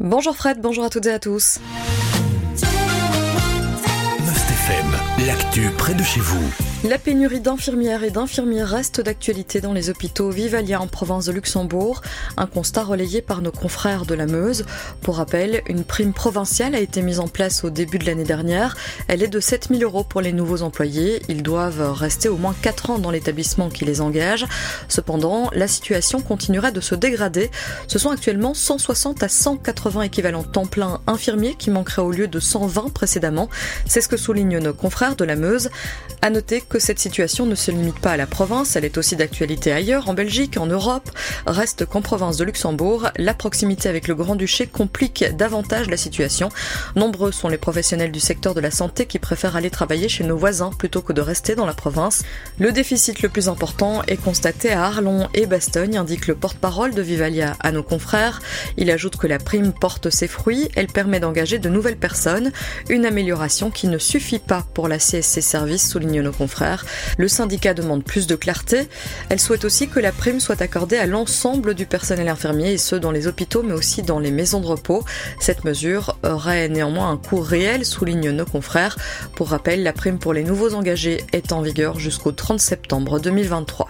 Bonjour Fred, bonjour à toutes et à tous. l'actu près de chez vous. La pénurie d'infirmières et d'infirmiers reste d'actualité dans les hôpitaux Vivalia en province de Luxembourg, un constat relayé par nos confrères de la Meuse. Pour rappel, une prime provinciale a été mise en place au début de l'année dernière. Elle est de 7000 euros pour les nouveaux employés. Ils doivent rester au moins 4 ans dans l'établissement qui les engage. Cependant, la situation continuerait de se dégrader. Ce sont actuellement 160 à 180 équivalents temps plein infirmiers qui manqueraient au lieu de 120 précédemment. C'est ce que soulignent nos confrères de la Meuse. À noter que cette situation ne se limite pas à la province, elle est aussi d'actualité ailleurs, en Belgique, en Europe. Reste qu'en province de Luxembourg, la proximité avec le Grand-Duché complique davantage la situation. Nombreux sont les professionnels du secteur de la santé qui préfèrent aller travailler chez nos voisins plutôt que de rester dans la province. Le déficit le plus important est constaté à Arlon et Bastogne, indique le porte-parole de Vivalia à nos confrères. Il ajoute que la prime porte ses fruits, elle permet d'engager de nouvelles personnes, une amélioration qui ne suffit pas pour la CSC Service, soulignent nos confrères. Le syndicat demande plus de clarté. Elle souhaite aussi que la prime soit accordée à l'ensemble du personnel infirmier et ce dans les hôpitaux mais aussi dans les maisons de repos. Cette mesure aurait néanmoins un coût réel, soulignent nos confrères. Pour rappel, la prime pour les nouveaux engagés est en vigueur jusqu'au 30 septembre 2023.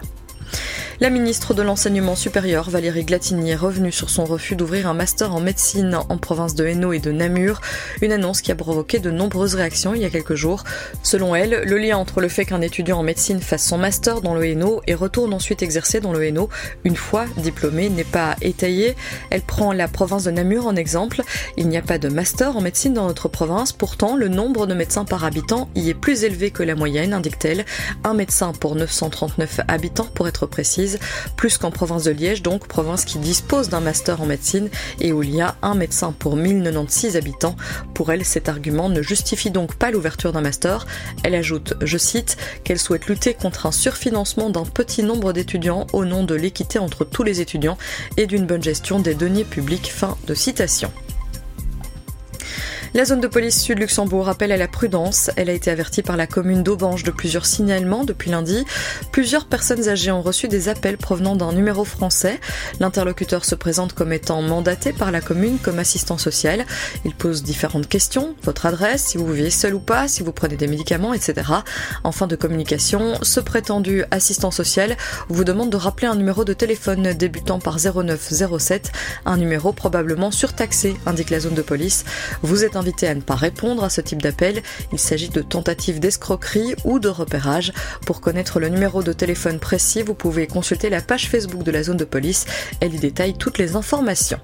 La ministre de l'Enseignement supérieur, Valérie Glatini, est revenue sur son refus d'ouvrir un master en médecine en province de Hainaut et de Namur, une annonce qui a provoqué de nombreuses réactions il y a quelques jours. Selon elle, le lien entre le fait qu'un étudiant en médecine fasse son master dans le Hainaut et retourne ensuite exercer dans le Hainaut une fois diplômé n'est pas étayé. Elle prend la province de Namur en exemple. Il n'y a pas de master en médecine dans notre province, pourtant le nombre de médecins par habitant y est plus élevé que la moyenne, indique-t-elle. Un médecin pour 939 habitants pour être précise plus qu'en province de Liège, donc province qui dispose d'un master en médecine et où il y a un médecin pour 1096 habitants. Pour elle, cet argument ne justifie donc pas l'ouverture d'un master. Elle ajoute, je cite, qu'elle souhaite lutter contre un surfinancement d'un petit nombre d'étudiants au nom de l'équité entre tous les étudiants et d'une bonne gestion des deniers publics. Fin de citation. La zone de police Sud-Luxembourg appelle à la prudence. Elle a été avertie par la commune d'Aubange de plusieurs signalements depuis lundi. Plusieurs personnes âgées ont reçu des appels provenant d'un numéro français. L'interlocuteur se présente comme étant mandaté par la commune comme assistant social. Il pose différentes questions, votre adresse, si vous vivez seul ou pas, si vous prenez des médicaments, etc. En fin de communication, ce prétendu assistant social vous demande de rappeler un numéro de téléphone débutant par 0907, un numéro probablement surtaxé, indique la zone de police. Invité à ne pas répondre à ce type d'appel. Il s'agit de tentatives d'escroquerie ou de repérage. Pour connaître le numéro de téléphone précis, vous pouvez consulter la page Facebook de la zone de police. Elle y détaille toutes les informations.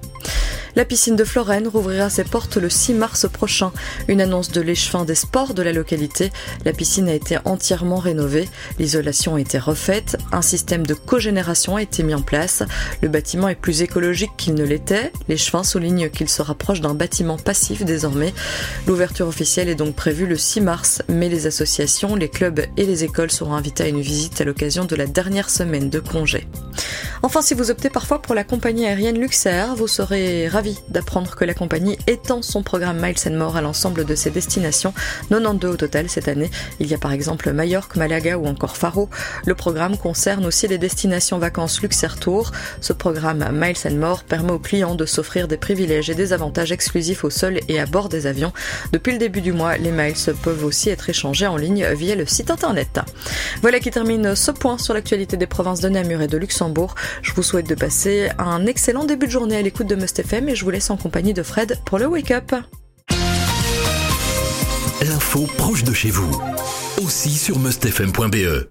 La piscine de Florène rouvrira ses portes le 6 mars prochain. Une annonce de l'échevin des sports de la localité. La piscine a été entièrement rénovée. L'isolation a été refaite. Un système de cogénération a été mis en place. Le bâtiment est plus écologique qu'il ne l'était. L'échevin souligne qu'il se rapproche d'un bâtiment passif désormais. L'ouverture officielle est donc prévue le 6 mars, mais les associations, les clubs et les écoles seront invités à une visite à l'occasion de la dernière semaine de congé. Enfin, si vous optez parfois pour la compagnie aérienne Luxair, vous serez d'apprendre que la compagnie étend son programme Miles and More à l'ensemble de ses destinations, 92 au total cette année. Il y a par exemple Majorque, Malaga ou encore Faro. Le programme concerne aussi les destinations vacances Luxair Tour. Ce programme Miles and More permet aux clients de s'offrir des privilèges et des avantages exclusifs au sol et à bord des avions. Depuis le début du mois, les miles peuvent aussi être échangés en ligne via le site internet. Voilà qui termine ce point sur l'actualité des provinces de Namur et de Luxembourg. Je vous souhaite de passer un excellent début de journée à l'écoute de Must FM et je vous laisse en compagnie de Fred pour le Wake Up. L'info proche de chez vous, aussi sur mustfm.be.